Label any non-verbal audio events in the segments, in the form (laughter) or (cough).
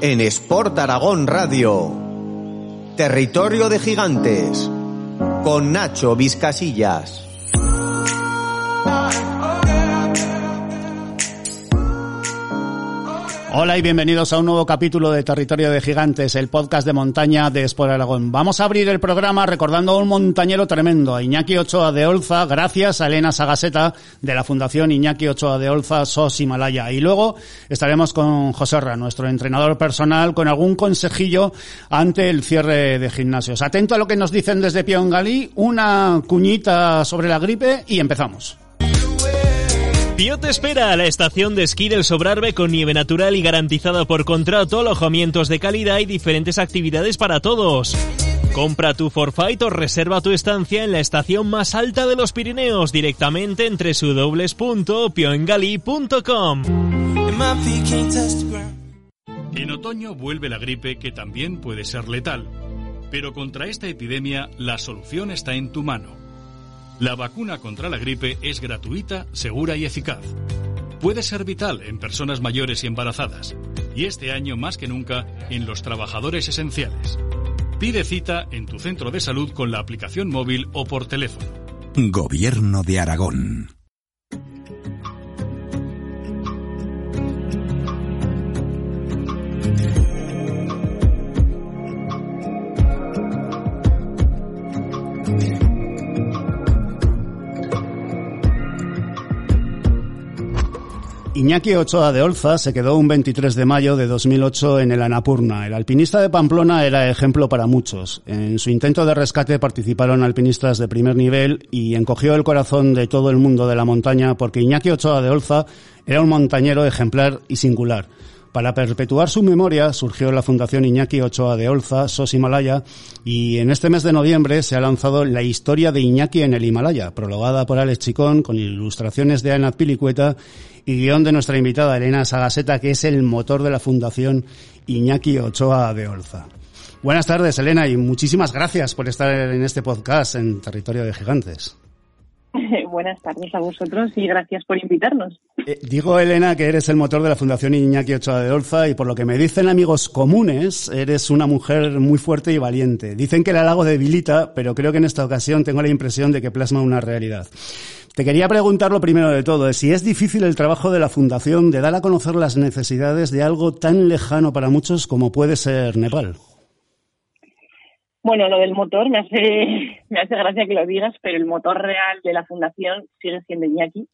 En Sport Aragón Radio. Territorio de Gigantes. Con Nacho Vizcasillas. Hola y bienvenidos a un nuevo capítulo de Territorio de Gigantes, el podcast de montaña de Sport Aragón. Vamos a abrir el programa recordando a un montañero tremendo, a Iñaki Ochoa de Olza, gracias a Elena Sagaseta de la Fundación Iñaki Ochoa de Olza SOS Himalaya. Y luego estaremos con José Ra, nuestro entrenador personal, con algún consejillo ante el cierre de gimnasios. Atento a lo que nos dicen desde Piongalí, una cuñita sobre la gripe y empezamos. Pío te espera a la estación de esquí del Sobrarbe con nieve natural y garantizada por contrato, alojamientos de calidad y diferentes actividades para todos. Compra tu forfait o reserva tu estancia en la estación más alta de los Pirineos directamente en www.pioengali.com. En otoño vuelve la gripe que también puede ser letal. Pero contra esta epidemia la solución está en tu mano. La vacuna contra la gripe es gratuita, segura y eficaz. Puede ser vital en personas mayores y embarazadas, y este año más que nunca en los trabajadores esenciales. Pide cita en tu centro de salud con la aplicación móvil o por teléfono. Gobierno de Aragón. Iñaki Ochoa de Olza se quedó un 23 de mayo de 2008 en el Anapurna. El alpinista de Pamplona era ejemplo para muchos. En su intento de rescate participaron alpinistas de primer nivel y encogió el corazón de todo el mundo de la montaña porque Iñaki Ochoa de Olza era un montañero ejemplar y singular. Para perpetuar su memoria surgió la Fundación Iñaki Ochoa de Olza, SOS Himalaya, y en este mes de noviembre se ha lanzado La historia de Iñaki en el Himalaya, prologada por Alex Chicón, con ilustraciones de Ana Pilicueta y guion de nuestra invitada Elena Sagaseta, que es el motor de la Fundación Iñaki Ochoa de Olza. Buenas tardes, Elena, y muchísimas gracias por estar en este podcast en Territorio de Gigantes. (laughs) Buenas tardes a vosotros y gracias por invitarnos. Eh, digo, Elena, que eres el motor de la Fundación Iñaki Ochoa de Olza y por lo que me dicen amigos comunes, eres una mujer muy fuerte y valiente. Dicen que el halago debilita, pero creo que en esta ocasión tengo la impresión de que plasma una realidad. Te quería preguntar lo primero de todo, si es difícil el trabajo de la Fundación de dar a conocer las necesidades de algo tan lejano para muchos como puede ser Nepal. Bueno, lo del motor me hace, (laughs) me hace gracia que lo digas, pero el motor real de la fundación sigue siendo Iñaki.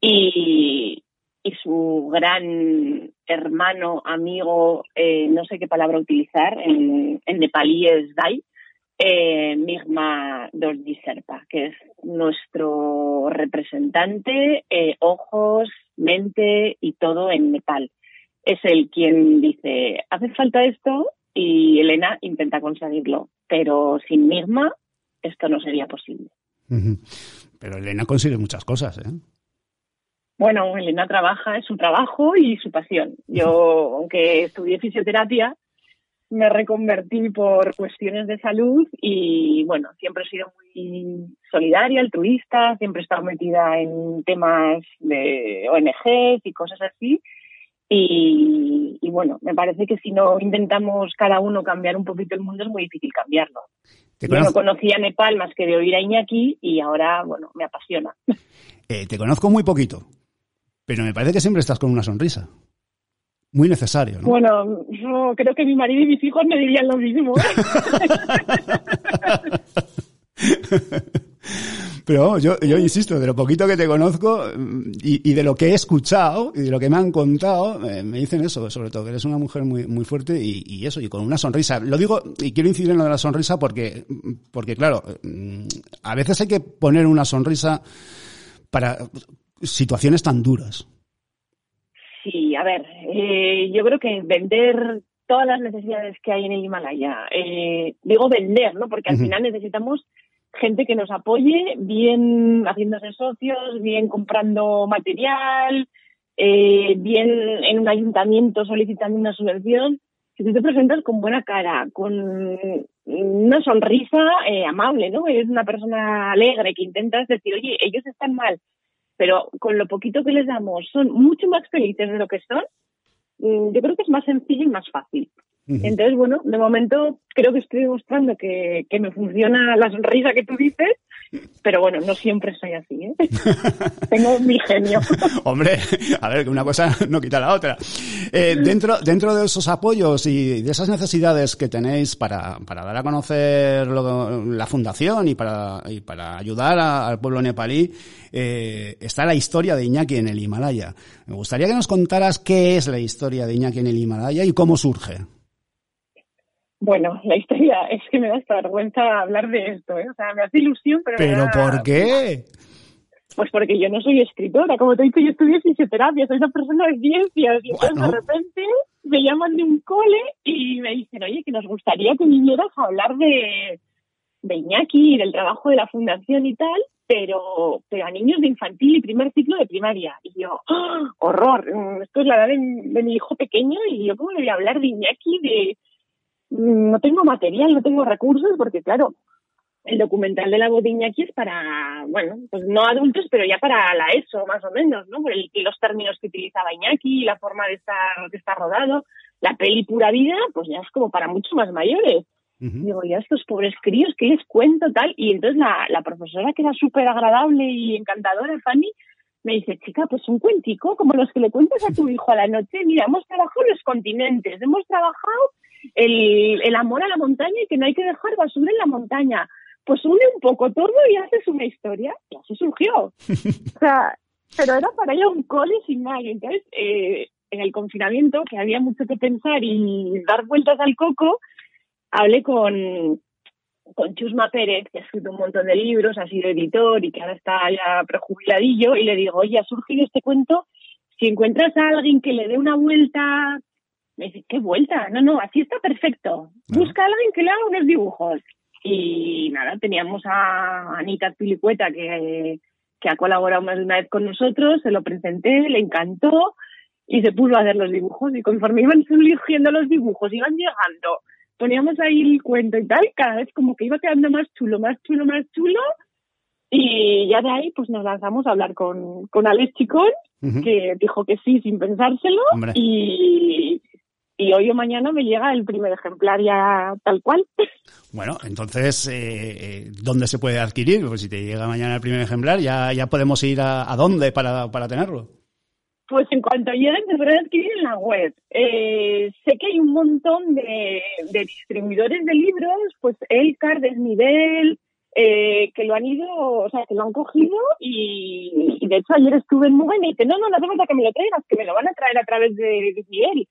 Y, y su gran hermano, amigo, eh, no sé qué palabra utilizar, en, en nepalí es Dai, eh, Migma Dorji que es nuestro representante, eh, ojos, mente y todo en Nepal. Es el quien dice, hace falta esto y Elena intenta conseguirlo, pero sin Migma esto no sería posible. Pero Elena consigue muchas cosas, ¿eh? Bueno, Elena trabaja, es su trabajo y su pasión. Yo, aunque estudié fisioterapia, me reconvertí por cuestiones de salud y bueno, siempre he sido muy solidaria, altruista, siempre he estado metida en temas de ONGs y cosas así. Y, y, bueno, me parece que si no intentamos cada uno cambiar un poquito el mundo es muy difícil cambiarlo. Yo no conocía Nepal más que de oír a Iñaki y ahora, bueno, me apasiona. (laughs) Eh, te conozco muy poquito, pero me parece que siempre estás con una sonrisa. Muy necesario, ¿no? Bueno, yo creo que mi marido y mis hijos me dirían lo mismo. ¿eh? (laughs) (laughs) Pero yo, yo insisto, de lo poquito que te conozco mm, y, de lo que he escuchado y de lo que me han contado, eh, me dicen eso, sobre todo, que eres una mujer muy, muy fuerte y, eso, y con una sonrisa. Lo digo, y quiero incidir en lo de la sonrisa porque, porque claro, mm, a veces hay que poner una sonrisa para situaciones tan duras. Sí, a ver, eh, yo creo que vender todas las necesidades que hay en el Himalaya, eh, digo vender, ¿no? Porque al final necesitamos gente que nos apoye, bien haciéndose socios, bien comprando material, eh, bien en un ayuntamiento solicitando una subvención. Si tú te presentas con buena cara, con una sonrisa eh, amable, ¿no? Eres una persona alegre que intentas decir, oye, ellos están mal, pero con lo poquito que les damos son mucho más felices de lo que son, mm, yo creo que es más sencillo y más fácil. Entonces, bueno, de momento creo que estoy demostrando que, que me funciona la sonrisa que tú dices pero bueno, no siempre soy así, ¿eh? (laughs) Tengo mi genio. (laughs) Hombre, a ver, que una cosa no quita la otra. Eh, dentro, dentro de esos apoyos y de esas necesidades que tenéis para, para dar a conocer la fundación y para, y para ayudar al pueblo nepalí, eh, está la historia de Iñaki en el Himalaya. Me gustaría que nos contaras qué es la historia de Iñaki en el Himalaya y cómo surge. Bueno, la historia (laughs) es que me da esta vergüenza hablar de esto, ¿eh? O sea, me hace ilusión, pero... ¿Pero por qué? Pues porque yo no soy escritora, como te he dicho, yo estudié fisioterapia, soy una persona de ciencias, y entonces de repente me llaman de un cole y me dicen, oye, que nos gustaría que vinieras a hablar de, de Iñaki y del trabajo de la fundación y tal, pero, pero a niños de infantil y primer ciclo de primaria. Y yo, ¡ah! horror, esto es la edad de, de, mi hijo pequeño y yo cómo le voy a hablar de Iñaki, de, no tengo material, no tengo recursos, porque claro, el documental de la voz aquí es para, bueno, pues no adultos, pero ya para la ESO, más o menos, ¿no? Por el, los términos que utilizaba Iñaki, la forma de estar, de estar rodado. La peli Pura Vida, pues ya es como para mucho más mayores. Digo, ya estos pobres críos, ¿qué les cuento tal? Y entonces la, la profesora, que era súper agradable y encantadora, Fanny, me dice, chica, pues un cuentico, como los que le cuentas a tu (laughs) hijo a la noche. Mira, hemos trabajado los continentes, hemos trabajado el, el amor a la montaña y que no hay que dejar basura en la montaña. Pues une un poco todo y haces una historia. Y así surgió. (laughs) o sea, pero era para ella un cole sin más. Entonces, eh, en el confinamiento, que había mucho que pensar y dar vueltas al coco, hablé con, con Chusma Pérez, que ha escrito un montón de libros, ha sido editor y que ahora está ya prejubiladillo, y le digo, oye, ha surgido este cuento, si encuentras a alguien que le dé una vuelta me dice, ¿qué vuelta? No, no, así está perfecto. Busca a alguien que le haga unos dibujos. Y nada, teníamos a Anita Pilicueta que, que ha colaborado más de una vez con nosotros, se lo presenté, le encantó y se puso a hacer los dibujos. Y conforme iban (laughs) surgiendo los dibujos, iban llegando, poníamos ahí el cuento y tal, cada vez como que iba quedando más chulo, más chulo, más chulo. Y ya de ahí pues nos lanzamos a hablar con, con Alex Chicón, que dijo que sí sin pensárselo. Y, y hoy o mañana me llega el primer ejemplar ya tal cual. Bueno, entonces, eh, eh, ¿dónde se puede adquirir? Pues si te llega mañana el primer ejemplar, ya, ya podemos ir a, dónde para, para tenerlo. Pues en cuanto lleguen, se puede adquirir en la web. Eh, sé que hay un montón de, distribuidores de libros, pues Elcar, Desnivel, eh, que lo han ido, o sea, que lo han cogido y, de hecho ayer estuve en Mugen y dice, no, no, no hace falta que me lo traigas, que me lo van a traer a través de Desnivel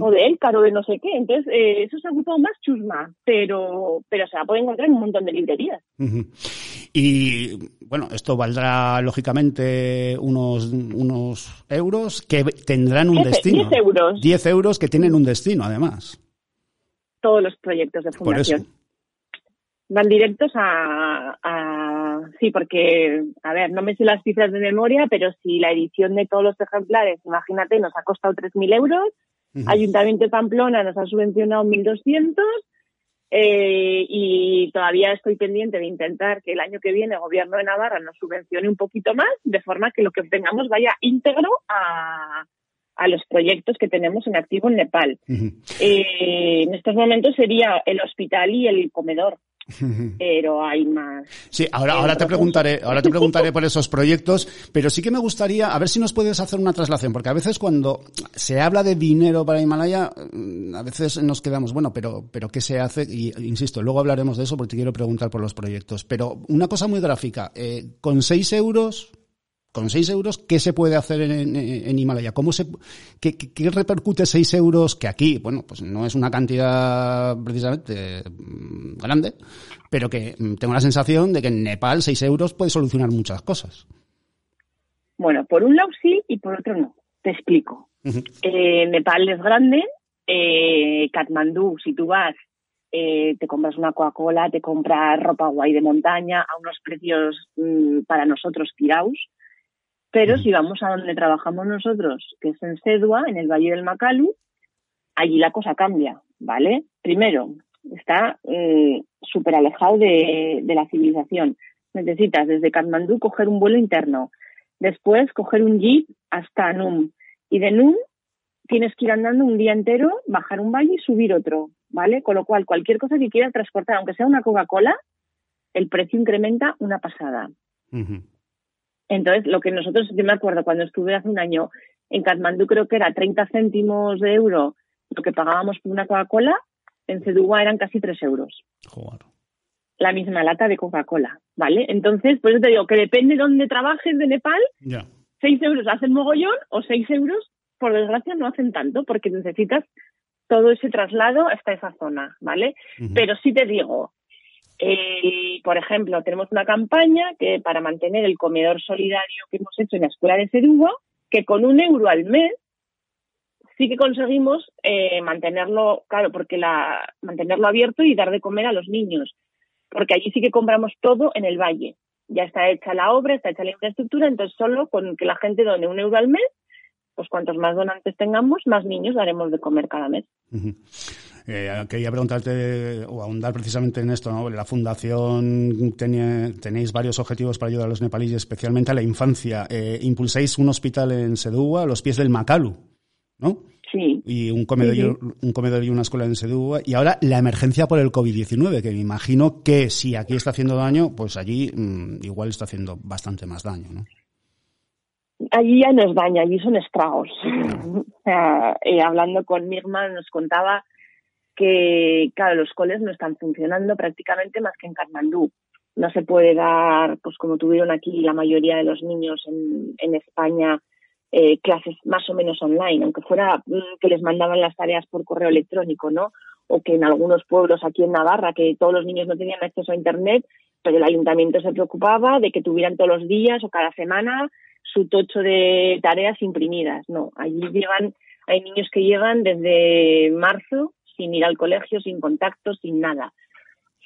o de Elcar o de no sé qué. Entonces, eh, eso se ha ocupado más chusma, pero, pero se la puede encontrar en un montón de librerías. Y bueno, esto valdrá lógicamente unos, unos euros que tendrán un destino. 10 euros. 10 euros que tienen un destino, además. Todos los proyectos de fundación. Van directos a, a, Sí, porque, a ver, no me sé las cifras de memoria, pero si la edición de todos los ejemplares, imagínate, nos ha costado 3.000 euros, Ayuntamiento de Pamplona nos ha subvencionado 1.200 eh, y todavía estoy pendiente de intentar que el año que viene el Gobierno de Navarra nos subvencione un poquito más, de forma que lo que obtengamos vaya íntegro a, a los proyectos que tenemos en activo en Nepal. Eh, en estos momentos sería el hospital y el comedor. Pero hay más. Sí, ahora, ahora te preguntaré, (laughs) ahora te preguntaré por esos proyectos, pero sí que me gustaría, a ver si nos puedes hacer una traslación, porque a veces cuando se habla de dinero para Himalaya, mm, a veces nos quedamos, bueno, pero, pero ¿qué se hace? Y insisto, luego hablaremos de eso porque te quiero preguntar por los proyectos. Pero una cosa muy gráfica, eh, con seis euros, con 6 euros, ¿qué se puede hacer en, Himalaya? ¿Cómo se, qué, repercute 6 euros? Que aquí, bueno, pues no es una cantidad precisamente mm, grande, pero que mm, tengo la sensación de que en Nepal 6 euros puede solucionar muchas cosas. Bueno, por un lado sí y por otro no. Te explico. Eh, Nepal es grande. Eh, Katmandú, si tú vas, eh, te compras una Coca-Cola, te compras ropa guay de montaña a unos precios mm, para nosotros tirados pero si vamos a donde trabajamos nosotros, que es en Cedua, en el Valle del Macalu, allí la cosa cambia, ¿vale? Primero, está eh, súper alejado de, la civilización. Necesitas desde Katmandú coger un vuelo interno, después coger un jeep hasta Num. Y de Num tienes que ir andando un día entero, bajar un valle y subir otro, ¿vale? Con lo cual, cualquier cosa que quieras transportar, aunque sea una Coca-Cola, el precio incrementa una pasada. Entonces, lo que nosotros, yo me acuerdo cuando estuve hace un año en Katmandú, creo que era 30 céntimos de euro lo que pagábamos por una Coca-Cola, en Cedugua eran casi 3 euros. La misma lata de Coca-Cola, ¿vale? Entonces, por eso te digo que depende de dónde trabajes de Nepal, 6 euros hacen mogollón o 6 euros, por desgracia, no hacen tanto porque necesitas todo ese traslado hasta esa zona, ¿vale? Pero sí te digo, eh, por ejemplo, tenemos una campaña que para mantener el comedor solidario que hemos hecho en la escuela de Cerúa, que con un euro al mes sí que conseguimos eh, mantenerlo, claro, porque la, mantenerlo abierto y dar de comer a los niños, porque allí sí que compramos todo en el valle. Ya está hecha la obra, está hecha la infraestructura, entonces solo con que la gente done un euro al mes, pues cuantos más donantes tengamos, más niños daremos de comer cada mes. Eh, quería preguntarte o ahondar precisamente en esto, ¿no? La fundación tenéis varios objetivos para ayudar a los nepalíes, especialmente a la infancia. Eh, impulsáis un hospital en Sedúa, a los pies del Macalu, ¿no? Sí. Y un comedor, Y, un comedor y una escuela en Sedúa. Y ahora la emergencia por el COVID-19, que me imagino que si aquí está haciendo daño, pues allí mm, igual está haciendo bastante más daño, ¿no? allí ya no es daño, allí son estragos. (laughs) o sea, eh, hablando con Mirma nos contaba que, claro, los coles no están funcionando prácticamente más que en Katmandú. No se puede dar, pues como tuvieron aquí la mayoría de los niños en, en España, eh, clases más o menos online, aunque fuera mm, que les mandaban las tareas por correo electrónico, ¿no? O que en algunos pueblos aquí en Navarra, que todos los niños no tenían acceso a Internet, pero el ayuntamiento se preocupaba de que tuvieran todos los días o cada semana su tocho de tareas imprimidas. No, allí llevan, hay niños que llevan desde marzo sin ir al colegio, sin contacto, sin nada.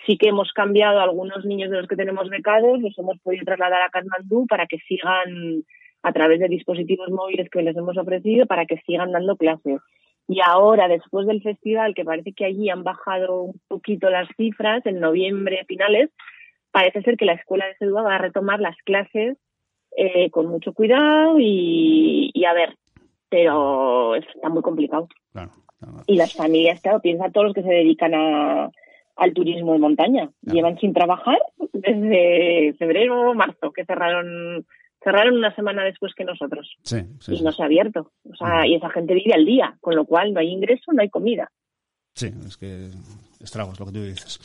Sí que hemos cambiado algunos niños de los que tenemos becados, los hemos podido trasladar a Kathmandú para que sigan a través de dispositivos móviles que les hemos ofrecido para que sigan dando clases. Y ahora, después del festival, que parece que allí han bajado un poquito las cifras, en noviembre finales, parece ser que la escuela de Sedua va a retomar las clases eh, con mucho cuidado y, y, a ver, pero está muy complicado. Claro. Y las familias, claro, piensa todos los que se dedican a, al turismo de montaña. Llevan sin trabajar desde febrero o marzo, que cerraron cerraron una semana después que nosotros. Sí, y no se ha abierto. O sea, y esa gente vive al día, con lo cual no hay ingreso, no hay comida. Sí, es que estragos, lo que tú dices.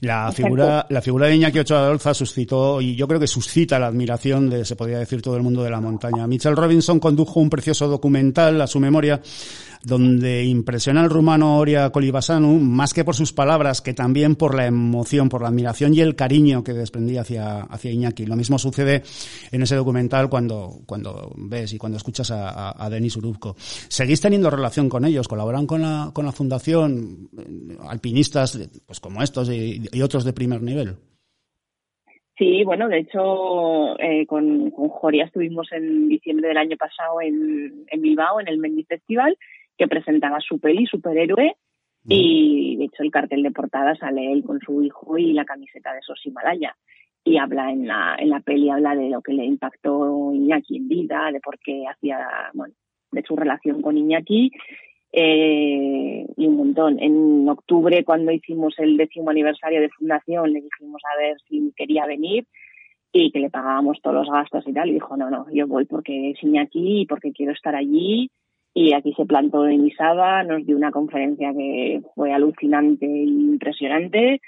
La figura, la figura de Iñaki Ochoa de Olza suscitó, y yo creo que suscita la admiración de, se podría decir, todo el mundo de la montaña. Mitchell Robinson condujo un precioso documental a su memoria donde impresiona al rumano Oria Kolibasanu más que por sus palabras, que también por la emoción, por la admiración y el cariño que desprendía hacia, hacia Iñaki. Lo mismo sucede en ese documental cuando, cuando ves y cuando escuchas a, a, Denis Urubko. ¿Seguís teniendo relación con ellos? ¿Colaboran con la, con la fundación? Alpinistas pues como estos y, otros de primer nivel. Sí, bueno, de hecho, eh, con, con Joria estuvimos en diciembre del año pasado en, en Bilbao, en el Mendy Festival, que presentaba su peli, Superhéroe, y de hecho el cartel de portada sale él con su hijo y la camiseta de esos Himalaya. Y habla en la, en la peli, habla de lo que le impactó Iñaki en vida, de por qué hacía, bueno, de su relación con Iñaki. Eh, y un montón. En octubre, cuando hicimos el décimo aniversario de fundación, le dijimos a ver si quería venir y que le pagábamos todos los gastos y tal. Y dijo, no, no, yo voy porque es Iñaki y porque quiero estar allí. Y aquí se plantó en Isaba, nos dio una conferencia que fue alucinante e impresionante.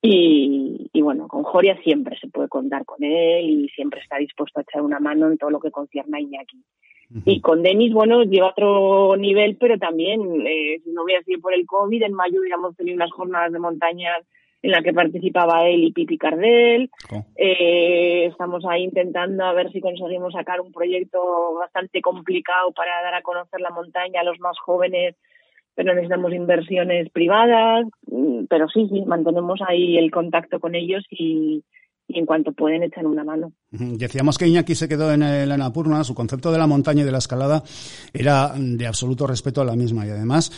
Y, y, bueno, con Joria siempre se puede contar con él y siempre está dispuesto a echar una mano en todo lo que concierne a Iñaki. Y con Denis, bueno, lleva otro nivel, pero también, eh, si no hubiera sido por el COVID, en mayo hubiéramos tenido unas jornadas de montaña en la que participaba él y Pipi Cardel. Oh. Eh, estamos ahí intentando a ver si conseguimos sacar un proyecto bastante complicado para dar a conocer la montaña a los más jóvenes, pero necesitamos inversiones privadas. Mm, Pero sí, sí, mantenemos ahí el contacto con ellos y, y en cuanto pueden echan una mano. Decíamos que Iñaki se quedó en el Annapurna, su concepto de la montaña y de la escalada era de absoluto respeto a la misma y además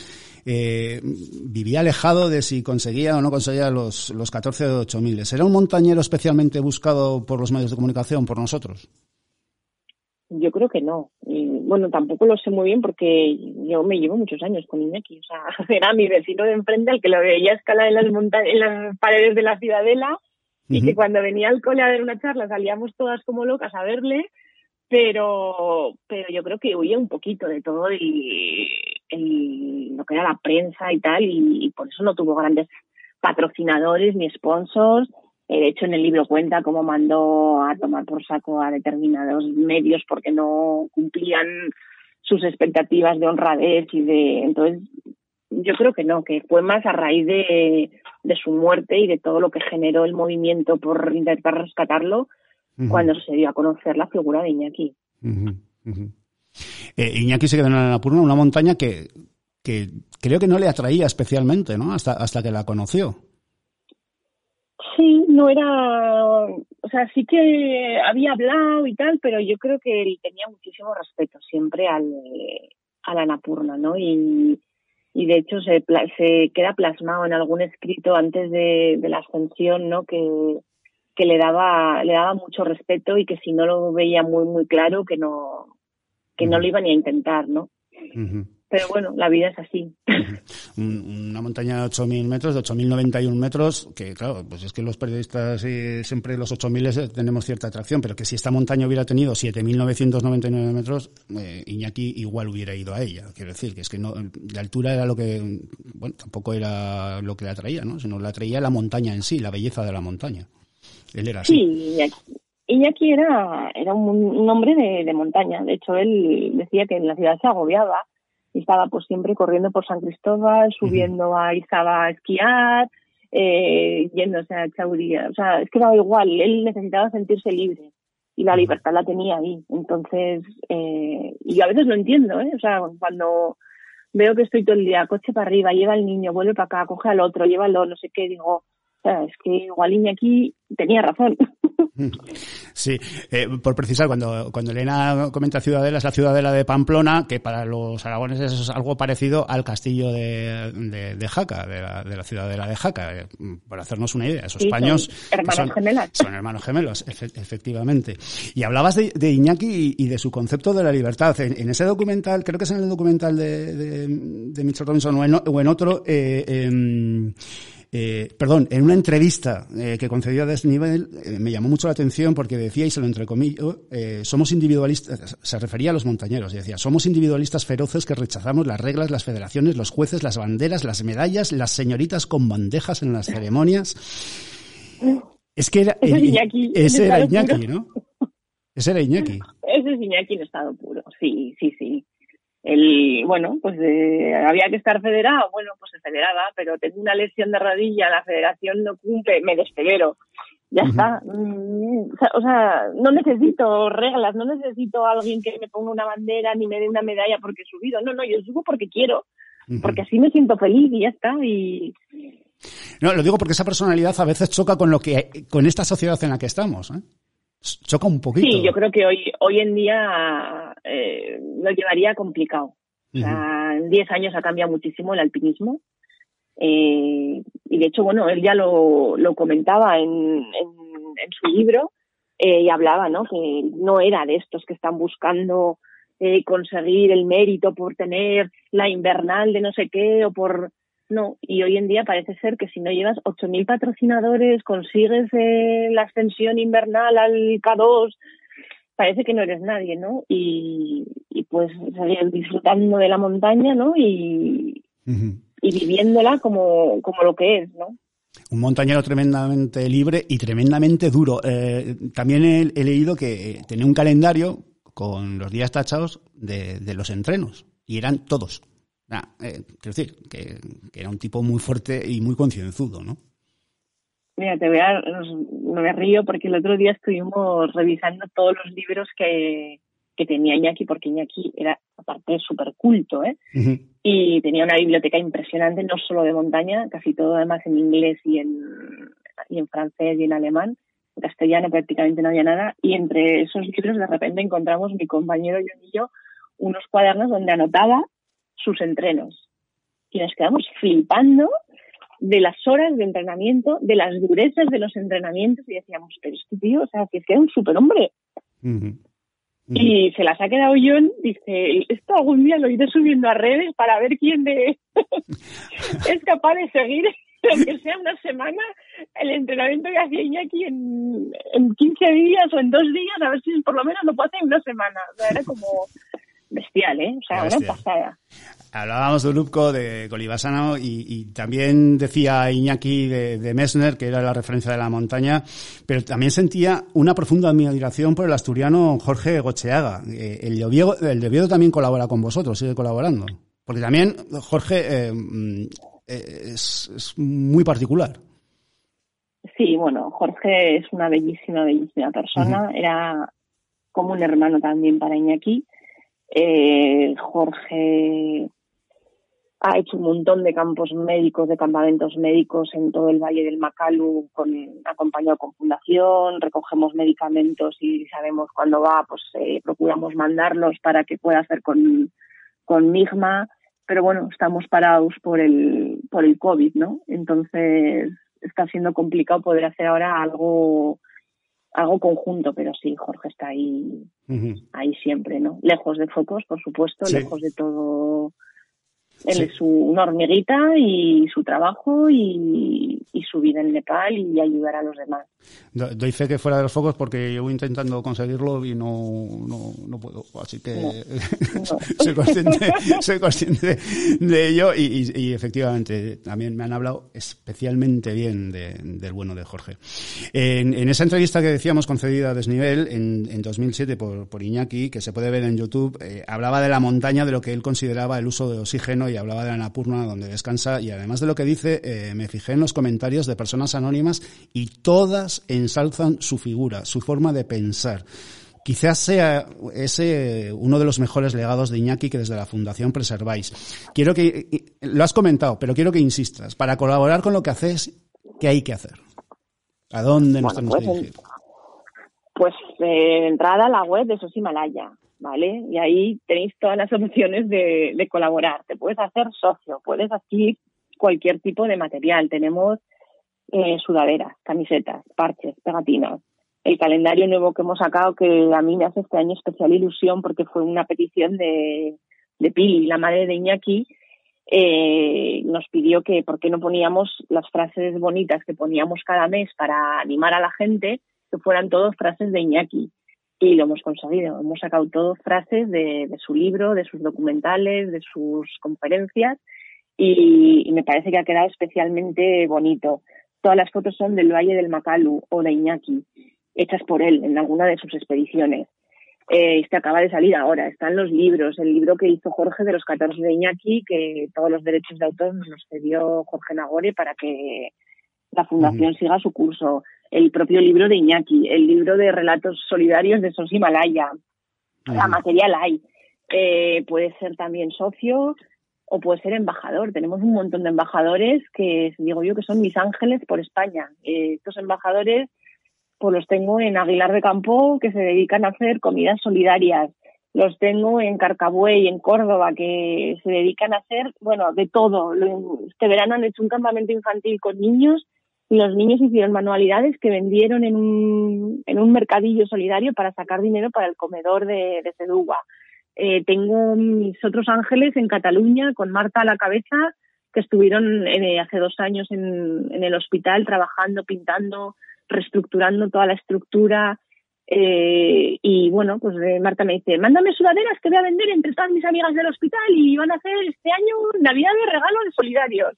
eh, vivía alejado de si conseguía o no conseguía los, los 14 o 8 miles. ¿Era un montañero especialmente buscado por los medios de comunicación, por nosotros? Yo creo que no. Bueno, tampoco lo sé muy bien porque yo me llevo muchos años con Iñaki. O sea, (laughs) era mi vecino de enfrente al que lo veía escalar en las, en las paredes de la ciudadela y que cuando venía al cole a ver una charla salíamos todas como locas a verle, pero, pero yo creo que huía un poquito de todo el, el- lo que era la prensa y tal, y, y por eso no tuvo grandes patrocinadores ni sponsors. Eh, De hecho, en el libro cuenta cómo mandó a tomar por saco a determinados medios porque no cumplían sus expectativas de honradez y de. Entonces, yo creo que no, que fue más a raíz de, de su muerte y de todo lo que generó el movimiento por intentar rescatarlo cuando se dio a conocer la figura de Iñaki. Eh, Iñaki se quedó en Annapurna, una montaña que, que creo que no le atraía especialmente, ¿no? Hasta, hasta que la conoció. Sí, no era, o sea, sí que había hablado y tal, pero yo creo que él tenía muchísimo respeto siempre al, a la Napurna, ¿no? Y, y de hecho se, se queda plasmado en algún escrito antes de, de la ascensión, ¿no? Que, que le daba, le daba mucho respeto y que si no lo veía muy, muy claro, que no, que no lo iba ni a intentar, ¿no? Pero bueno, la vida es así. (laughs) Un- Una montaña de 8.000 metros, de 8.091 metros, que claro, pues es que los periodistas eh, siempre los 8.000 es- tenemos cierta atracción, pero que si esta montaña hubiera tenido 7.999 metros, eh, Iñaki igual hubiera ido a ella. Quiero decir, que es que no, la altura era lo que, bueno, tampoco era lo que le atraía, ¿no? Sino le atraía la montaña en sí, la belleza de la montaña. Él era así. Sí, Iñaki, Iñaki era, era un, un hombre de, de montaña. De hecho, él decía que en la ciudad se agobiaba y estaba pues siempre corriendo por San Cristóbal, subiendo a Izaba a esquiar, eh, yéndose a Chauría. O sea, es que daba igual, él necesitaba sentirse libre y la libertad la tenía ahí. Entonces, eh, y a veces lo entiendo, ¿eh? O sea, cuando veo que estoy todo el día coche para arriba, lleva al niño, vuelve para acá, coge al otro, llévalo, no sé qué, digo, o sea, es que igual Iñaki tenía razón. Sí, eh, por precisar, cuando, cuando Elena comenta Ciudadela, es la Ciudadela de Pamplona, que para los aragoneses es algo parecido al castillo de, de, de Jaca, de la, de la Ciudadela de Jaca, eh, por hacernos una idea. Esos Sí, paños son hermanos son, gemelos. son hermanos gemelos, efe- efectivamente. Y hablabas de, de Iñaki y, y de su concepto de la libertad. En, en ese documental, creo que es en el documental de, de, Mitchell Robinson o en, o- o en otro, eh, em, eh, perdón, en una entrevista eh, que concedió a Desnivel, eh, me llamó mucho la atención porque decía, y se lo entrecomillo, eh, somos individualistas, se refería a los montañeros, y decía, somos individualistas feroces que rechazamos las reglas, las federaciones, los jueces, las banderas, las medallas, las señoritas con bandejas en las ceremonias. Es que era, (laughs) Iñaki, ese era Iñaki, puro. ¿no? Ese era Iñaki. Ese es Iñaki en estado puro, sí, sí, sí. El, bueno, pues eh, había que estar federado, bueno, pues se federaba, pero tengo una lesión de rodilla, la federación no cumple, me despedero. Ya está. Mm, o sea- O sea, no necesito reglas, no necesito a alguien que me ponga una bandera ni me dé una medalla porque he subido. No, no, yo subo porque quiero, porque así me siento feliz y ya está. Y, No, lo digo porque esa personalidad a veces choca con lo que, con esta sociedad en la que estamos, ¿eh? Choca un poquito. Sí, yo creo que hoy, hoy en día eh, lo llevaría complicado. O sea, en 10 años ha cambiado muchísimo el alpinismo. Eh, y de hecho, bueno, él ya lo, lo comentaba en, en, en su libro eh, y hablaba, ¿no? Que no era de estos que están buscando eh, conseguir el mérito por tener la invernal de no sé qué o por no, y hoy en día parece ser que si no llevas 8.000 patrocinadores, consigues eh, la ascensión invernal al K2, parece que no eres nadie, ¿no? Y, y pues seguir disfrutando de la montaña, ¿no? Y, y viviéndola como, como lo que es, ¿no? Un montañero tremendamente libre y tremendamente duro. Eh, también he, he, leído que tenía un calendario con los días tachados de, de los entrenos y eran todos. Nah, eh, quiero decir, que, que, era un tipo muy fuerte y muy concienzudo, ¿no? Mira, te voy a, me río porque el otro día estuvimos revisando todos los libros que, que tenía Iñaki, porque Iñaki era, aparte, súper culto, ¿eh? Uh -huh. Y tenía una biblioteca impresionante, no solo de montaña, casi todo además en inglés y en, y en francés y en alemán. En castellano prácticamente no había nada. Y entre esos libros, de repente encontramos mi compañero John y yo unos cuadernos donde anotaba sus entrenos. Y nos quedamos flipando de las horas de entrenamiento, de las durezas de los entrenamientos y decíamos, pero este tío, o sea, que es que era un superhombre. Uh -huh. Uh -huh. Y se las ha quedado John, dice, esto algún día lo iré subiendo a redes para ver quién de (laughs) es capaz de seguir, (laughs) aunque sea una semana, el entrenamiento que hacía Iñaki en, en 15 días o en dos días, a ver si por lo menos lo puede hacer en una semana. O sea, era como bestial, ¿eh? O sea, una pasada. Hablábamos de Lupco, de Colibasano, y, y, también decía Iñaki de, de, Messner, que era la referencia de la montaña, pero también sentía una profunda admiración por el asturiano Jorge Gocheaga. Eh, el, de Oviedo, el de Oviedo también colabora con vosotros, sigue colaborando. Porque también Jorge eh, es, es muy particular. Sí, bueno, Jorge es una bellísima, bellísima persona. Uh -huh. Era como un hermano también para Iñaki. Eh, Jorge ha hecho un montón de campos médicos, de campamentos médicos en todo el Valle del Macalu, con, acompañado con fundación, recogemos medicamentos y sabemos cuándo va, pues eh, procuramos mandarlos para que pueda hacer con, con Migma, pero bueno, estamos parados por el, por el COVID, ¿no? Entonces está siendo complicado poder hacer ahora algo algo conjunto, pero sí, Jorge está ahí, uh -huh. ahí siempre, ¿no? Lejos de focos, por supuesto, sí. lejos de todo él sí. es su, una hormiguita y su trabajo y, y, su vida en Nepal y ayudar a los demás. Doy fe que fuera de los focos porque llevo intentando conseguirlo y no, no, no puedo, así que no, (laughs) no. (laughs) soy, consciente, soy consciente de ello y, y, y, efectivamente también me han hablado especialmente bien de, del bueno de Jorge. En, en, esa entrevista que decíamos concedida a Desnivel en, en 2007 por, por Iñaki, que se puede ver en YouTube, eh, hablaba de la montaña, de lo que él consideraba el uso de oxígeno y hablaba de la Napurna donde descansa y además de lo que dice eh, me fijé en los comentarios de personas anónimas y todas ensalzan su figura, su forma de pensar. Quizás sea ese uno de los mejores legados de Iñaki que desde la Fundación preserváis. Quiero que, lo has comentado, pero quiero que insistas. Para colaborar con lo que haces, ¿qué hay que hacer? ¿A dónde nos bueno, tenemos pues, que dirigir? Pues eh, entrada a la web de SOS Himalaya, ¿vale? Y ahí tenéis todas las (laughs) opciones de, colaborar. Te puedes hacer socio, puedes adquirir cualquier tipo de material. Tenemos eh, sudaderas, camisetas, parches, pegatinas. El calendario nuevo que hemos sacado, que a mí me hace este año especial ilusión porque fue una petición de, de Pili, la madre de Iñaki, eh, nos pidió que por qué no poníamos las frases bonitas que poníamos cada mes para animar a la gente, que fueran todos frases de Iñaki y lo hemos conseguido. Hemos sacado todo frases de, de, su libro, de sus documentales, de sus conferencias y, y, me parece que ha quedado especialmente bonito. Todas las fotos son del Valle del Macalu o de Iñaki, hechas por él en alguna de sus expediciones. Eh, este acaba de salir ahora, están los libros, el libro que hizo Jorge de los 14 de Iñaki, que todos los derechos de autor nos los cedió Jorge Nagore para que la fundación uh -huh. siga su curso el propio libro de Iñaki, el libro de relatos solidarios de Sos Himalaya. La material hay. Eh, puede ser también socio o puede ser embajador. Tenemos un montón de embajadores que digo yo que son mis ángeles por España. Eh, estos embajadores pues los tengo en Aguilar de Campo que se dedican a hacer comidas solidarias. Los tengo en Carcabuey, en Córdoba, que se dedican a hacer, bueno, de todo. Este verano han hecho un campamento infantil con niños los niños hicieron manualidades que vendieron en un, en un mercadillo solidario para sacar dinero para el comedor de, de eh, tengo mis otros ángeles en Cataluña con Marta a la cabeza que estuvieron eh, hace dos años en, en, el hospital trabajando, pintando, reestructurando toda la estructura. Eh, y bueno, pues eh, Marta me dice, mándame sudaderas que voy a vender entre todas mis amigas del hospital y van a hacer este año Navidad de regalos solidarios.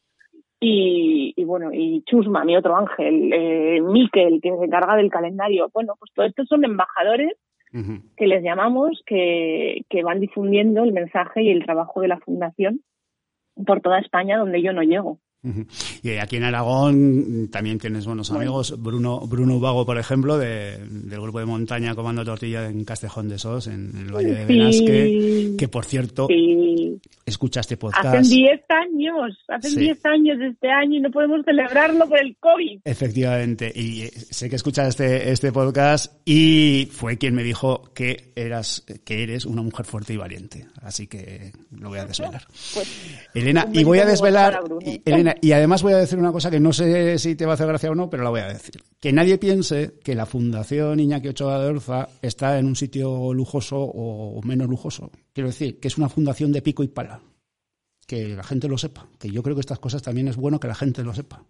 Y, y, bueno, y Chusma, mi otro ángel, eh, Miquel, que se encarga del calendario. Bueno, pues todos estos son embajadores que les llamamos, que, que van difundiendo el mensaje y el trabajo de la fundación por toda España donde yo no llego. Y aquí en Aragón también tienes buenos amigos. Bruno Bruno Ubago, por ejemplo, de, del grupo de montaña Comando Tortilla en Castejón de Sos, en, el Valle de Velásquez, que por cierto, sí. escuchaste podcast. Hacen 10 años, hacen 10 sí. años este año y no podemos celebrarlo por el COVID. Efectivamente, y sé que escuchas este, este podcast y fue quien me dijo que eras, que eres una mujer fuerte y valiente. Así que lo voy a desvelar. Pues, Elena, y voy a desvelar, y, Y además voy a decir una cosa que no sé si te va a hacer gracia o no, pero la voy a decir. Que nadie piense que la Fundación Iñaki Ochoa de Orza está en un sitio lujoso o menos lujoso. Quiero decir, que es una fundación de pico y pala. Que la gente lo sepa. Que yo creo que estas cosas también es bueno que la gente lo sepa.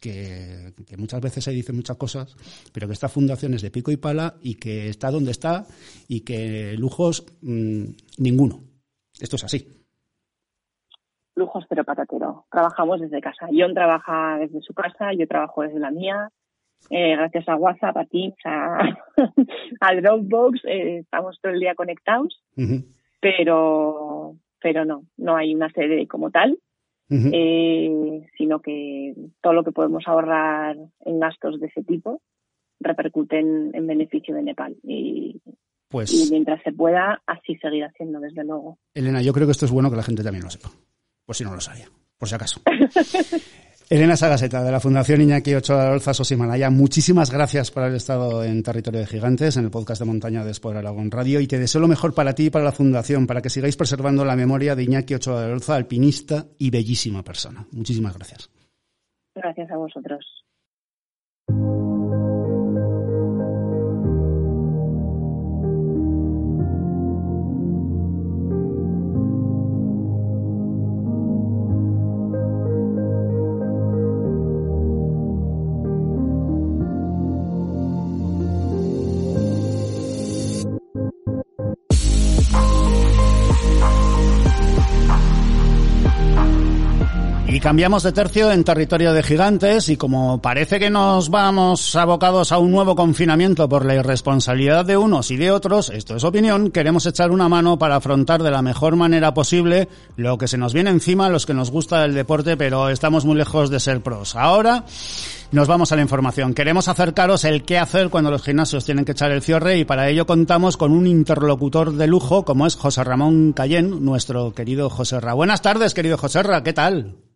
Que, muchas veces se dicen muchas cosas, pero que esta fundación es de pico y pala y que está donde está y que lujos mmm, ninguno. Esto es así lujos pero patatero. Trabajamos desde casa. John trabaja desde su casa, yo trabajo desde la mía. Eh, gracias a WhatsApp, a Teams, a, (laughs) a Dropbox, eh, estamos todo el día conectados, uh -huh. pero, pero no, no hay una sede como tal, uh -huh. eh, sino que todo lo que podemos ahorrar en gastos de ese tipo repercute en, en beneficio de Nepal. Y, pues, y mientras se pueda, así seguir haciendo, desde luego. Elena, yo creo que esto es bueno que la gente también lo sepa por si no lo sabía, por si acaso. (laughs) Elena Sagaseta, de la Fundación Iñaki Ochoa de Olza Sosimalaya, muchísimas gracias por haber estado en Territorio de Gigantes, en el podcast de montaña de Sport Aragón Radio, y te deseo lo mejor para ti y para la Fundación, para que sigáis preservando la memoria de Iñaki Ochoa de Olza, alpinista y bellísima persona. Muchísimas gracias. Gracias a vosotros. Cambiamos de tercio en territorio de gigantes y como parece que nos vamos abocados a un nuevo confinamiento por la irresponsabilidad de unos y de otros, esto es opinión, queremos echar una mano para afrontar de la mejor manera posible lo que se nos viene encima los que nos gusta el deporte, pero estamos muy lejos de ser pros. Ahora nos vamos a la información. Queremos acercaros el qué hacer cuando los gimnasios tienen que echar el cierre y para ello contamos con un interlocutor de lujo como es José Ramón Cayén, nuestro querido José Ra. Buenas tardes, querido José Ra, ¿qué tal?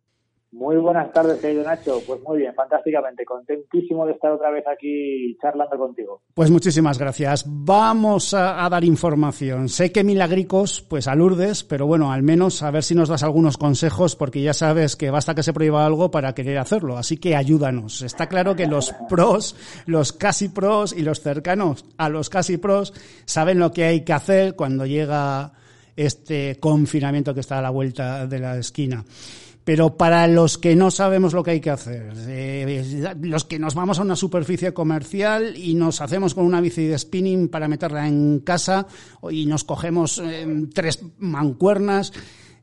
Muy buenas tardes, querido Nacho. Pues muy bien, fantásticamente. Contentísimo de estar otra vez aquí charlando contigo. Pues muchísimas gracias. Vamos a, a, dar información. Sé que milagricos, pues a Lourdes, pero bueno, al menos a ver si nos das algunos consejos, porque ya sabes que basta que se prohíba algo para querer hacerlo. Así que ayúdanos. Está claro que los (laughs) pros, los casi pros y los cercanos a los casi pros saben lo que hay que hacer cuando llega este confinamiento que está a la vuelta de la esquina. Pero para los que no sabemos lo que hay que hacer, eh, los que nos vamos a una superficie comercial y nos hacemos con una bici de spinning para meterla en casa y nos cogemos eh, tres mancuernas,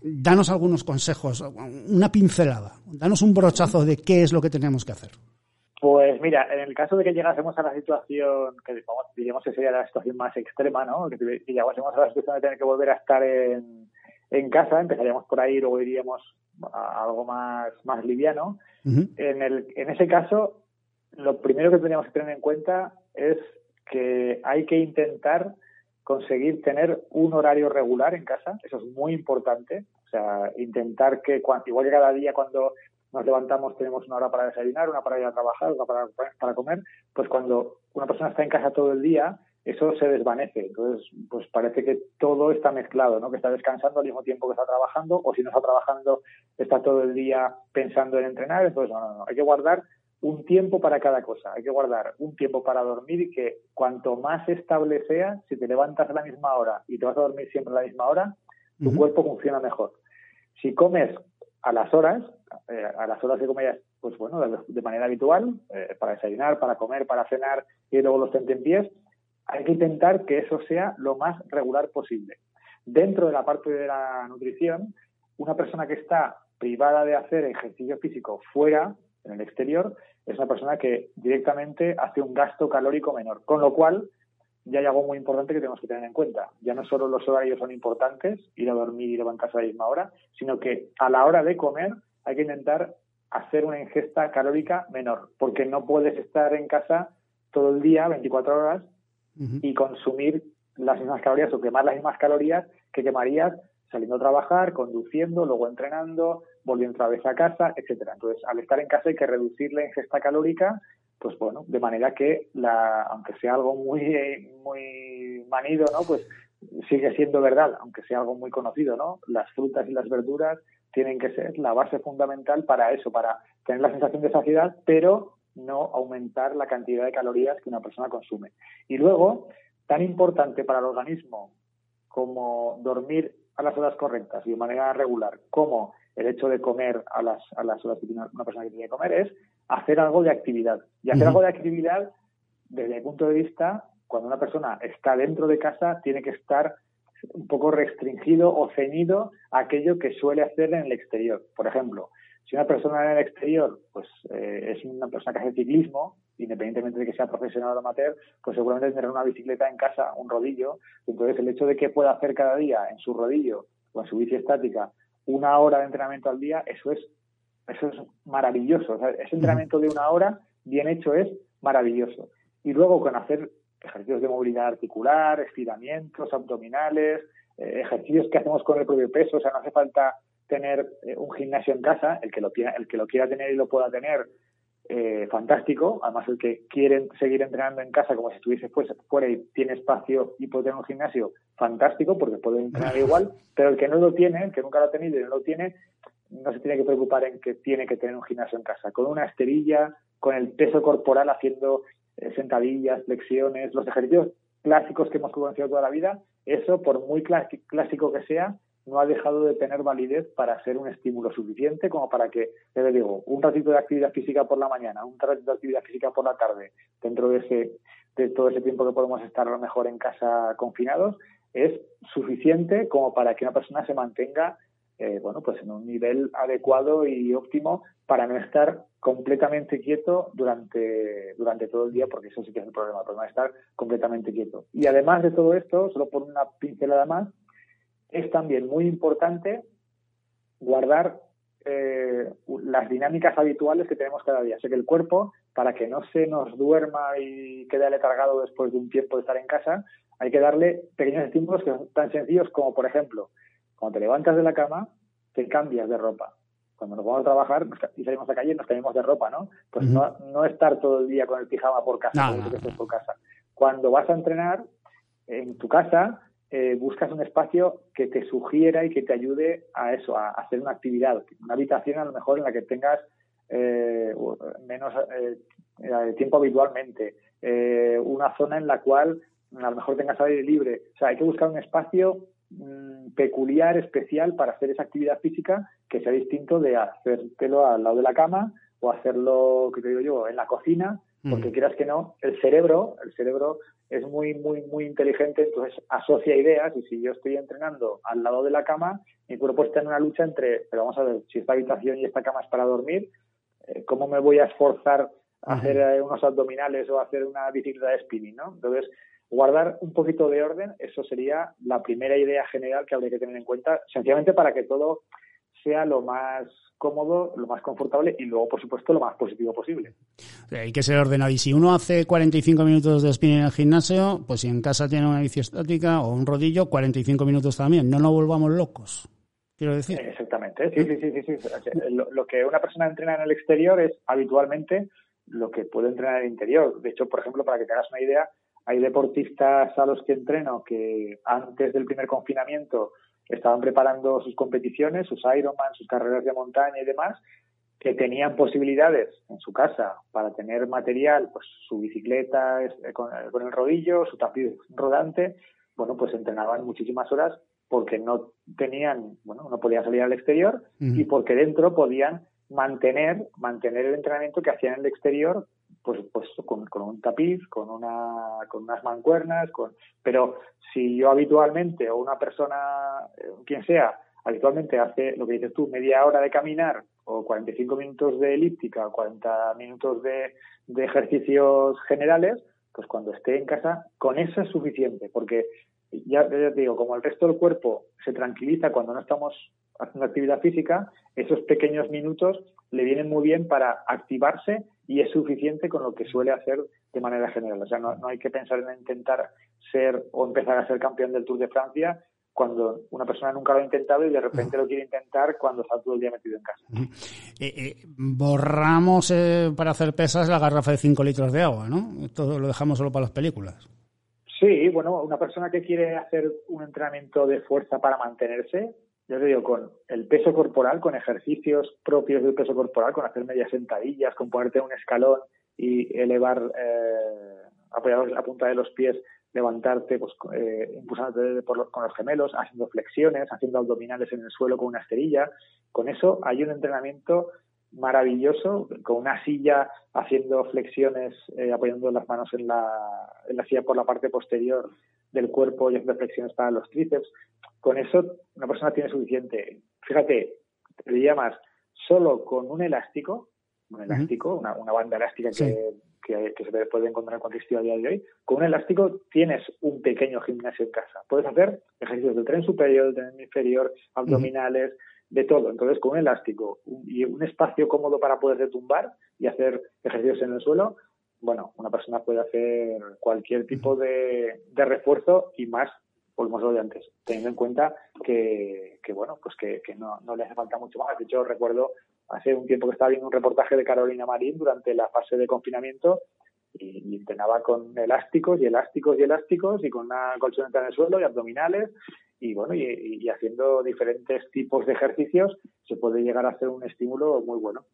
danos algunos consejos, una pincelada, danos un brochazo de qué es lo que tenemos que hacer. Pues mira, en el caso de que llegásemos a la situación, que diríamos que sería la situación más extrema, ¿no? Que, llegásemos a la situación de tener que volver a estar en, en casa, empezaríamos por ahí, luego iríamos algo más, más liviano. Uh -huh. en, el, en ese caso, lo primero que tendríamos que tener en cuenta es que hay que intentar conseguir tener un horario regular en casa, eso es muy importante, o sea, intentar que, igual que cada día cuando nos levantamos tenemos una hora para desayunar, una para ir a trabajar, una para, para comer, pues cuando una persona está en casa todo el día, eso se desvanece. Entonces, pues parece que todo está mezclado, ¿no? Que está descansando al mismo tiempo que está trabajando, o si no está trabajando, está todo el día pensando en entrenar. Entonces, no, no, no. Hay que guardar un tiempo para cada cosa. Hay que guardar un tiempo para dormir y que cuanto más estable sea, si te levantas a la misma hora y te vas a dormir siempre a la misma hora, tu cuerpo funciona mejor. Si comes a las horas, eh, a las horas que comes, pues bueno, de, manera habitual, eh, para desayunar, para comer, para cenar y luego los pies, hay que intentar que eso sea lo más regular posible. Dentro de la parte de la nutrición, una persona que está privada de hacer ejercicio físico fuera, en el exterior, es una persona que directamente hace un gasto calórico menor. Con lo cual, ya hay algo muy importante que tenemos que tener en cuenta. Ya no solo los horarios son importantes, ir a dormir y levantarse a la misma hora, sino que a la hora de comer hay que intentar hacer una ingesta calórica menor, porque no puedes estar en casa todo el día, 24 horas, y consumir las mismas calorías o quemar las mismas calorías que quemarías saliendo a trabajar, conduciendo, luego entrenando, volviendo otra vez a casa, etcétera. Entonces, al estar en casa hay que reducir la ingesta calórica, pues bueno, de manera que la, aunque sea algo muy muy manido, ¿no? Pues sigue siendo verdad, aunque sea algo muy conocido, ¿no? Las frutas y las verduras tienen que ser la base fundamental para eso, para tener la sensación de saciedad, pero no aumentar la cantidad de calorías que una persona consume. Y luego, tan importante para el organismo como dormir a las horas correctas y de manera regular, como el hecho de comer a las, a las horas que tiene una persona que tiene que comer, es hacer algo de actividad. Y hacer algo de actividad, desde mi punto de vista, cuando una persona está dentro de casa, tiene que estar un poco restringido o ceñido a aquello que suele hacer en el exterior. Por ejemplo, si una persona en el exterior pues eh, es una persona que hace ciclismo, independientemente de que sea profesional o amateur, pues seguramente tendrá una bicicleta en casa, un rodillo. Entonces, el hecho de que pueda hacer cada día en su rodillo o en su bici estática una hora de entrenamiento al día, eso es, eso es maravilloso. ese entrenamiento de una hora bien hecho es maravilloso. Y luego con hacer ejercicios de movilidad articular, estiramientos abdominales, eh, ejercicios que hacemos con el propio peso, o sea, no hace falta tener eh, un gimnasio en casa, el que lo el que lo quiera tener y lo pueda tener, eh, fantástico. Además, el que quiere seguir entrenando en casa como si estuviese fuera y tiene espacio y puede tener un gimnasio, fantástico, porque puede entrenar (laughs) igual. Pero el que no lo tiene, el que nunca lo ha tenido y no lo tiene, no se tiene que preocupar en que tiene que tener un gimnasio en casa. Con una esterilla, con el peso corporal haciendo eh, sentadillas, flexiones, los ejercicios clásicos que hemos conocido toda la vida, eso, por muy clásico que sea, no ha dejado de tener validez para ser un estímulo suficiente como para que, le digo, un ratito de actividad física por la mañana, un ratito de actividad física por la tarde, dentro de ese de todo ese tiempo que podemos estar a lo mejor en casa confinados, es suficiente como para que una persona se mantenga eh, bueno, pues en un nivel adecuado y óptimo para no estar completamente quieto durante, durante todo el día, porque eso sí que es el problema, para no estar completamente quieto. Y además de todo esto, solo por una pincelada más, es también muy importante guardar eh, las dinámicas habituales que tenemos cada día. Sé que el cuerpo, para que no se nos duerma y quede aletargado después de un tiempo de estar en casa, hay que darle pequeños estímulos que son tan sencillos como, por ejemplo, cuando te levantas de la cama, te cambias de ropa. Cuando nos vamos a trabajar y salimos a la calle, nos cambiamos de ropa, ¿no? Pues no, no estar todo el día con el pijama por casa, por casa. Cuando vas a entrenar en tu casa, eh, buscas un espacio que te sugiera y que te ayude a eso, a, hacer una actividad, una habitación a lo mejor en la que tengas eh, menos eh, tiempo habitualmente, una zona en la cual a lo mejor tengas aire libre. O sea, hay que buscar un espacio mm, peculiar, especial para hacer esa actividad física que sea distinto de hacértelo al lado de la cama o hacerlo, que te digo yo, en la cocina, porque quieras que no, el cerebro, el cerebro es muy, muy, muy inteligente, entonces asocia ideas y si yo estoy entrenando al lado de la cama, mi cuerpo está en una lucha entre, pero vamos a ver, si esta habitación y esta cama es para dormir, eh, ¿cómo me voy a esforzar a hacer eh, unos abdominales o a hacer una bicicleta de spinning, ¿no? Entonces, guardar un poquito de orden, eso sería la primera idea general que habría que tener en cuenta, sencillamente para que todo sea lo más cómodo, lo más confortable y luego, por supuesto, lo más positivo posible. Hay que ser ordenado. Y si uno hace 45 minutos de spinning en el gimnasio, pues si en casa tiene una bici estática o un rodillo, 45 minutos también. No nos volvamos locos. Quiero decir. Exactamente. Sí, sí, sí, sí. Lo, que una persona entrena en el exterior es habitualmente lo que puede entrenar en el interior. De hecho, por ejemplo, para que te hagas una idea, hay deportistas a los que entreno que antes del primer confinamiento estaban preparando sus competiciones, sus Ironman, sus carreras de montaña y demás, que tenían posibilidades en su casa para tener material, pues su bicicleta eh, con, el rodillo, su tapiz rodante, bueno, pues entrenaban muchísimas horas porque no tenían, bueno, no podían salir al exterior y porque dentro podían mantener, mantener el entrenamiento que hacían en el exterior, pues, pues con, un tapiz, con una, con unas mancuernas, con, pero si yo habitualmente o una persona, eh, quien sea, habitualmente hace lo que dices tú, media hora de caminar o 45 minutos de elíptica o 40 minutos de, de ejercicios generales, pues cuando esté en casa, con eso es suficiente, porque ya, te digo, como el resto del cuerpo se tranquiliza cuando no estamos haciendo actividad física, esos pequeños minutos le vienen muy bien para activarse y es suficiente con lo que suele hacer de manera general. O sea, no, no hay que pensar en intentar ser o empezar a ser campeón del Tour de Francia cuando una persona nunca lo ha intentado y de repente lo quiere intentar cuando está todo el día metido en casa. Eh, eh, borramos eh, para hacer pesas la garrafa de 5 litros de agua, ¿no? Todo lo dejamos solo para las películas. Sí, bueno, una persona que quiere hacer un entrenamiento de fuerza para mantenerse, yo te digo, con el peso corporal, con ejercicios propios del peso corporal, con hacer medias sentadillas, con ponerte un escalón y elevar, eh, apoyados en la punta de los pies levantarte pues, eh, impulsándote por con los gemelos, haciendo flexiones, haciendo abdominales en el suelo con una esterilla. Con eso hay un entrenamiento maravilloso, con una silla haciendo flexiones, eh, apoyando las manos en la, en la silla por la parte posterior del cuerpo y haciendo flexiones para los tríceps. Con eso una persona tiene suficiente. Fíjate, te diría más, solo con un elástico, un elástico, una, una banda elástica que que, se puede encontrar en cualquier a día de hoy, con un elástico tienes un pequeño gimnasio en casa. Puedes hacer ejercicios del tren superior, del tren inferior, abdominales, de todo. Entonces, con un elástico y un espacio cómodo para poder tumbar y hacer ejercicios en el suelo, bueno, una persona puede hacer cualquier tipo de, refuerzo y más, volvemos lo de antes, teniendo en cuenta que, bueno, pues que, no, no le hace falta mucho más. De hecho, recuerdo hace un tiempo que estaba viendo un reportaje de Carolina Marín durante la fase de confinamiento y, entrenaba con elásticos y elásticos y elásticos y con una colchoneta en el suelo y abdominales y bueno y, haciendo diferentes tipos de ejercicios se puede llegar a hacer un estímulo muy bueno.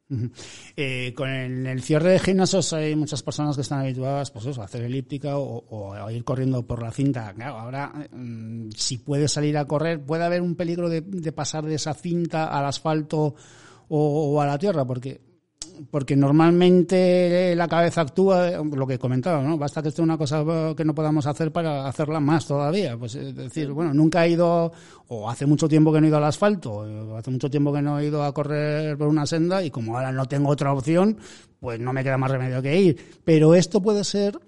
Eh, con el, cierre de gimnasios hay muchas personas que están habituadas pues a hacer elíptica o, a ir corriendo por la cinta. ahora mm, si puede salir a correr puede haber un peligro de pasar de esa cinta al asfalto o, a la tierra, porque porque normalmente la cabeza actúa, lo que comentaba, ¿no? Basta que esté una cosa que no podamos hacer para hacerla más todavía. Pues es decir, bueno, nunca he ido, o hace mucho tiempo que no he ido al asfalto, o hace mucho tiempo que no he ido a correr por una senda, y como ahora no tengo otra opción, pues no me queda más remedio que ir. Pero esto puede ser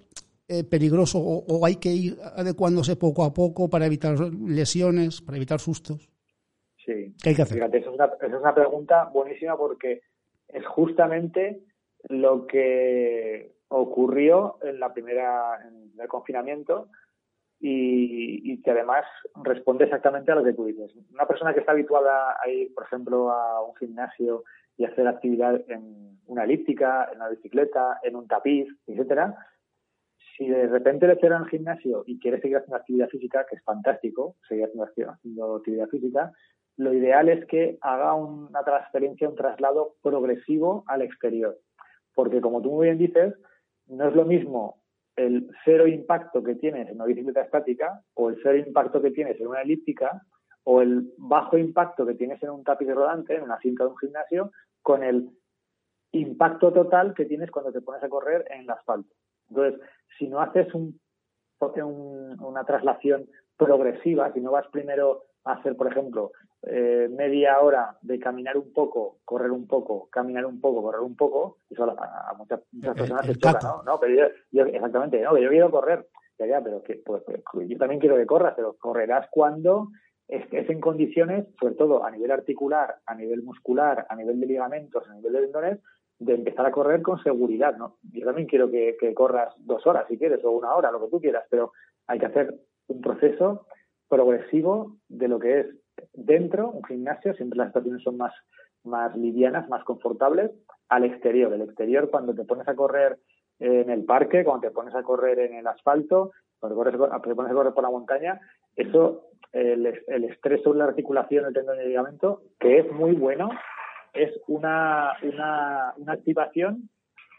eh, peligroso, o, hay que ir adecuándose poco a poco para evitar lesiones, para evitar sustos. Sí. ¿Qué hay que hacer? Fíjate, esa es, una, esa es una pregunta buenísima porque es justamente lo que ocurrió en la primera en el confinamiento y, y, que además responde exactamente a lo que tú dices. Una persona que está habituada a ir, por ejemplo, a un gimnasio y hacer actividad en una elíptica, en una bicicleta, en un tapiz, etcétera, si de repente le cierran el gimnasio y quiere seguir haciendo actividad física, que es fantástico, seguir haciendo, haciendo actividad física, lo ideal es que haga una transferencia, un traslado progresivo al exterior. Porque como tú muy bien dices, no es lo mismo el cero impacto que tienes en una bicicleta estática o el cero impacto que tienes en una elíptica o el bajo impacto que tienes en un tapiz rodante, en una cinta de un gimnasio, con el impacto total que tienes cuando te pones a correr en el asfalto. Entonces, si no haces un, una traslación progresiva, si no vas primero a hacer, por ejemplo, eh, media hora de caminar un poco, correr un poco, caminar un poco, correr un poco, eso a, muchas, personas se choca, ¿no? ¿no? Pero yo, exactamente, no, que yo quiero correr, ya, ya, pero que pues, pues, yo también quiero que corras, pero correrás cuando estés en condiciones, sobre todo a nivel articular, a nivel muscular, a nivel de ligamentos, a nivel de tendones, de empezar a correr con seguridad, ¿no? Yo también quiero que, que corras dos horas si quieres, o una hora, lo que tú quieras, pero hay que hacer un proceso progresivo de lo que es dentro, un gimnasio, siempre las estaciones son más, más livianas, más confortables, al exterior. El exterior, cuando te pones a correr en el parque, cuando te pones a correr en el asfalto, cuando te pones a correr por la montaña, eso, el, el estrés sobre la articulación, el tendón y el ligamento, que es muy bueno, es una, una, una activación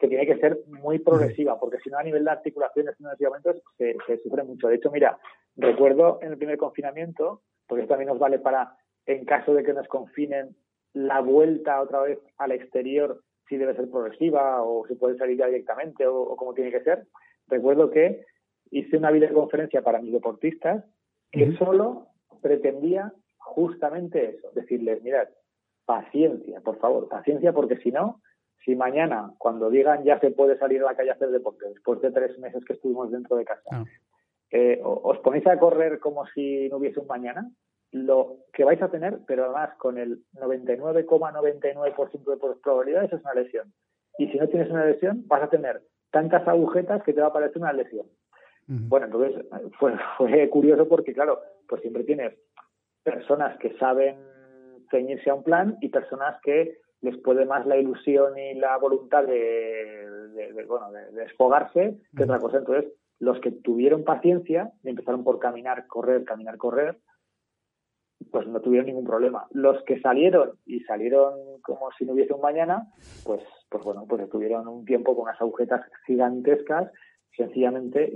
que tiene que ser muy progresiva, porque si no a nivel de articulaciones esos momentos se, se sufre mucho. De hecho, mira, recuerdo en el primer confinamiento, porque esto también nos vale para, en caso de que nos confinen, la vuelta otra vez al exterior, si debe ser progresiva o si puede salir ya directamente o, o como tiene que ser. Recuerdo que hice una videoconferencia para mis deportistas que solo pretendía justamente eso, decirles, mirad, paciencia, por favor, paciencia, porque si no, si mañana, cuando digan ya se puede salir a la calle a hacer deporte, después de tres meses que estuvimos dentro de casa, eh, os ponéis a correr como si no hubiese un mañana, lo que vais a tener, pero además con el 99,99% de probabilidades es una lesión. Y si no tienes una lesión, vas a tener tantas agujetas que te va a parecer una lesión. Bueno, entonces (laughs) fue, fue curioso porque, claro, pues siempre tienes personas que saben ceñirse a un plan y personas que les puede más la ilusión y la voluntad de, bueno, de, desfogarse que otra cosa. Entonces, los que tuvieron paciencia y empezaron por caminar, correr, caminar, correr, pues no tuvieron ningún problema. Los que salieron y salieron como si no hubiese un mañana, pues, pues bueno, pues estuvieron un tiempo con unas agujetas gigantescas, sencillamente,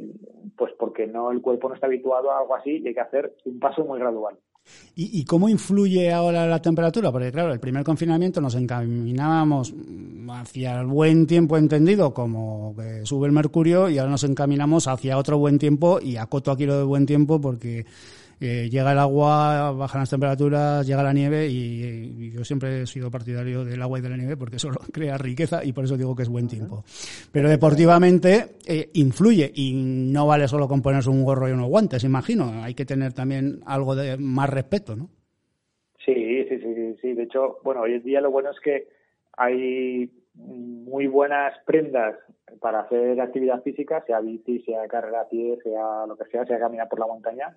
pues porque no el cuerpo no está habituado a algo así y hay que hacer un paso muy gradual. ¿Y, cómo influye ahora la temperatura? Porque claro, el primer confinamiento nos encaminábamos hacia el buen tiempo entendido, como que sube el mercurio, y ahora nos encaminamos hacia otro buen tiempo, y acoto aquí lo de buen tiempo porque eh, llega el agua, bajan las temperaturas, llega la nieve y, yo siempre he sido partidario del agua y de la nieve porque eso (laughs) crea riqueza y por eso digo que es buen tiempo. Pero deportivamente eh, influye y no vale solo con ponerse un gorro y unos guantes, imagino. Hay que tener también algo de más respeto, ¿no? Sí, sí, sí, sí. De hecho, bueno, hoy en día lo bueno es que hay muy buenas prendas para hacer actividad física, sea bici, sea carrera a pie, sea lo que sea, sea caminar por la montaña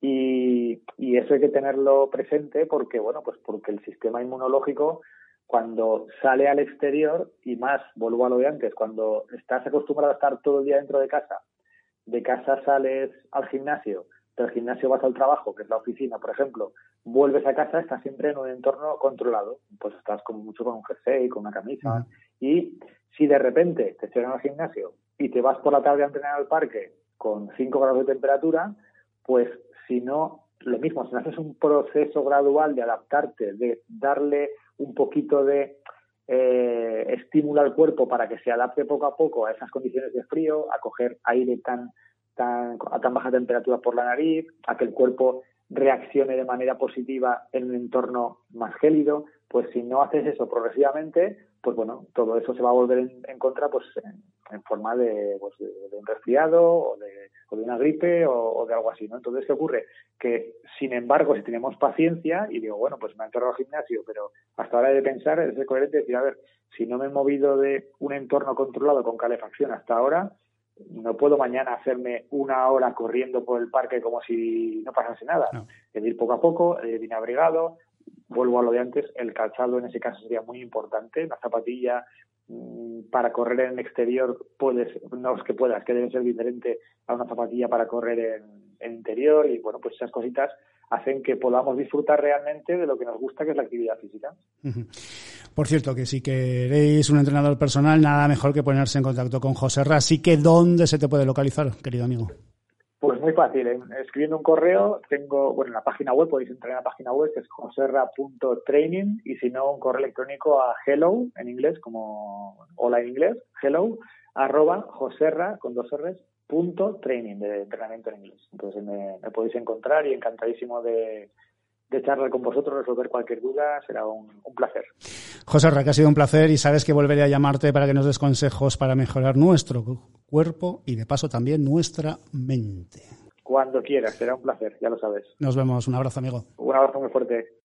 y, y, eso hay que tenerlo presente porque, bueno, pues porque el sistema inmunológico, cuando sale al exterior, y más, vuelvo a lo de antes, cuando estás acostumbrado a estar todo el día dentro de casa, de casa sales al gimnasio, del gimnasio vas al trabajo, que es la oficina, por ejemplo, vuelves a casa, estás siempre en un entorno controlado, pues estás como mucho con un jersey, con una camisa, y si de repente te llegan al gimnasio y te vas por la tarde a entrenar al parque con 5 grados de temperatura, pues sino lo mismo, si no haces un proceso gradual de adaptarte, de darle un poquito de eh, estímulo al cuerpo para que se adapte poco a poco a esas condiciones de frío, a coger aire tan, tan, a tan baja temperatura por la nariz, a que el cuerpo reaccione de manera positiva en un entorno más gélido, pues si no haces eso progresivamente, pues bueno, todo eso se va a volver en, contra pues en, forma de, pues de, un resfriado o de, o de una gripe o, de algo así, ¿no? Entonces, ¿qué ocurre? Que, sin embargo, si tenemos paciencia y digo, bueno, pues me enterrado al gimnasio, pero hasta ahora de pensar, es coherente decir, a ver, si no me he movido de un entorno controlado con calefacción hasta ahora, no puedo mañana hacerme una hora corriendo por el parque como si no pasase nada. Es ir poco a poco, bien abrigado. Vuelvo a lo de antes, el calzado en ese caso sería muy importante. La zapatilla para correr en exterior puedes, no es que puedas, que debe ser diferente a una zapatilla para correr en, en interior y bueno, pues esas cositas hacen que podamos disfrutar realmente de lo que nos gusta, que es la actividad física. Por cierto, que si queréis un entrenador personal, nada mejor que ponerse en contacto con José Ra. Así que, ¿dónde se te puede localizar, querido amigo? Muy fácil, ¿eh? escribiendo un correo, tengo, bueno, en la página web, podéis entrar en la página web, que es joserra.training, y si no, un correo electrónico a hello, en inglés, como hola en inglés, hello, arroba joserra, con dos R's, punto training de entrenamiento en inglés. Entonces me, podéis encontrar y encantadísimo de, de charlar con vosotros, resolver cualquier duda, será un, placer. José Ra, que ha sido un placer y sabes que volveré a llamarte para que nos des consejos para mejorar nuestro cuerpo y de paso también nuestra mente. Cuando quieras, será un placer, ya lo sabes. Nos vemos, un abrazo amigo. Un abrazo muy fuerte.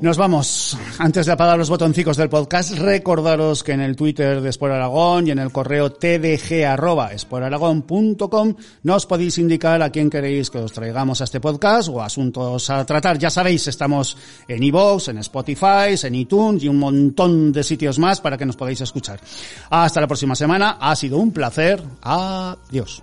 Nos vamos. Antes de apagar los botoncicos del podcast, recordaros que en el Twitter de Sport Aragón y en el correo tdg.esporaragón.com nos podéis indicar a quién queréis que os traigamos a este podcast o asuntos a tratar. Ya sabéis, estamos en iVoox, en Spotify, en iTunes y un montón de sitios más para que nos podáis escuchar. Hasta la próxima semana. Ha sido un placer. Adiós.